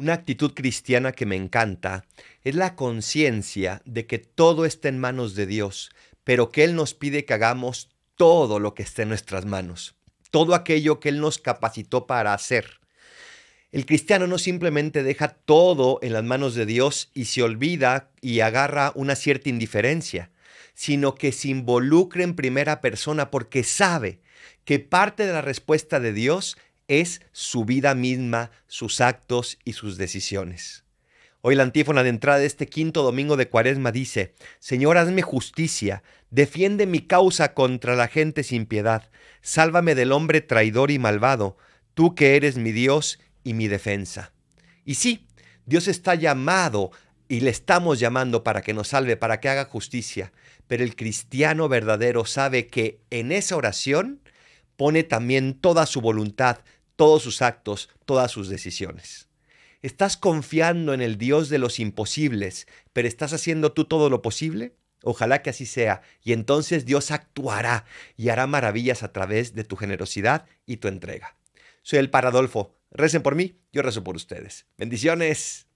Una actitud cristiana que me encanta es la conciencia de que todo está en manos de Dios, pero que Él nos pide que hagamos todo lo que esté en nuestras manos, todo aquello que Él nos capacitó para hacer. El cristiano no simplemente deja todo en las manos de Dios y se olvida y agarra una cierta indiferencia, sino que se involucra en primera persona porque sabe que parte de la respuesta de Dios es su vida misma, sus actos y sus decisiones. Hoy la antífona de entrada de este quinto domingo de Cuaresma dice, Señor, hazme justicia, defiende mi causa contra la gente sin piedad, sálvame del hombre traidor y malvado, tú que eres mi Dios y mi defensa. Y sí, Dios está llamado y le estamos llamando para que nos salve, para que haga justicia, pero el cristiano verdadero sabe que en esa oración pone también toda su voluntad, todos sus actos, todas sus decisiones. ¿Estás confiando en el Dios de los imposibles, pero estás haciendo tú todo lo posible? Ojalá que así sea, y entonces Dios actuará y hará maravillas a través de tu generosidad y tu entrega. Soy el Paradolfo. Recen por mí, yo rezo por ustedes. Bendiciones.